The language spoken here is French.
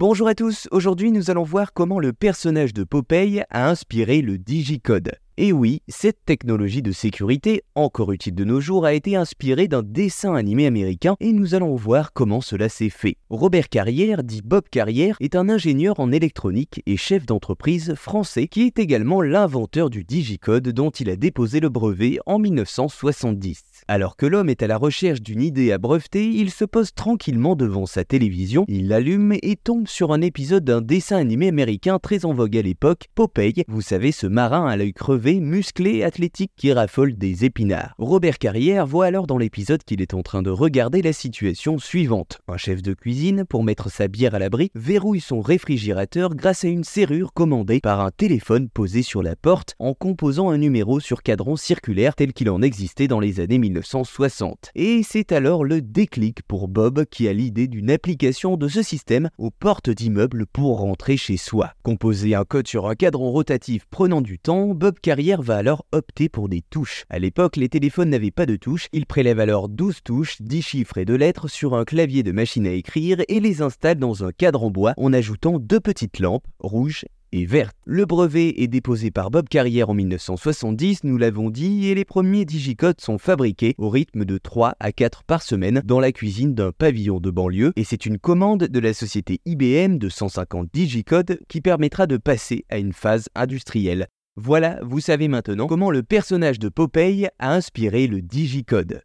Bonjour à tous, aujourd'hui nous allons voir comment le personnage de Popeye a inspiré le digicode. Et oui, cette technologie de sécurité, encore utile de nos jours, a été inspirée d'un dessin animé américain et nous allons voir comment cela s'est fait. Robert Carrière, dit Bob Carrière, est un ingénieur en électronique et chef d'entreprise français qui est également l'inventeur du digicode dont il a déposé le brevet en 1970. Alors que l'homme est à la recherche d'une idée à breveter, il se pose tranquillement devant sa télévision, il l'allume et tombe sur un épisode d'un dessin animé américain très en vogue à l'époque, Popeye, vous savez ce marin à l'œil crevé, musclé, athlétique qui raffole des épinards. Robert Carrière voit alors dans l'épisode qu'il est en train de regarder la situation suivante. Un chef de cuisine, pour mettre sa bière à l'abri, verrouille son réfrigérateur grâce à une serrure commandée par un téléphone posé sur la porte en composant un numéro sur cadran circulaire tel qu'il en existait dans les années 1960. Et c'est alors le déclic pour Bob qui a l'idée d'une application de ce système aux portes d'immeubles pour rentrer chez soi. Composer un code sur un cadran rotatif prenant du temps, Bob Carrière va alors opter pour des touches. À l'époque, les téléphones n'avaient pas de touches, il prélève alors 12 touches, 10 chiffres et 2 lettres sur un clavier de machine à écrire et les installe dans un cadre en bois en ajoutant deux petites lampes, rouges et verte. Le brevet est déposé par Bob Carrière en 1970, nous l'avons dit, et les premiers digicodes sont fabriqués au rythme de 3 à 4 par semaine dans la cuisine d'un pavillon de banlieue, et c'est une commande de la société IBM de 150 digicodes qui permettra de passer à une phase industrielle. Voilà, vous savez maintenant comment le personnage de Popeye a inspiré le digicode.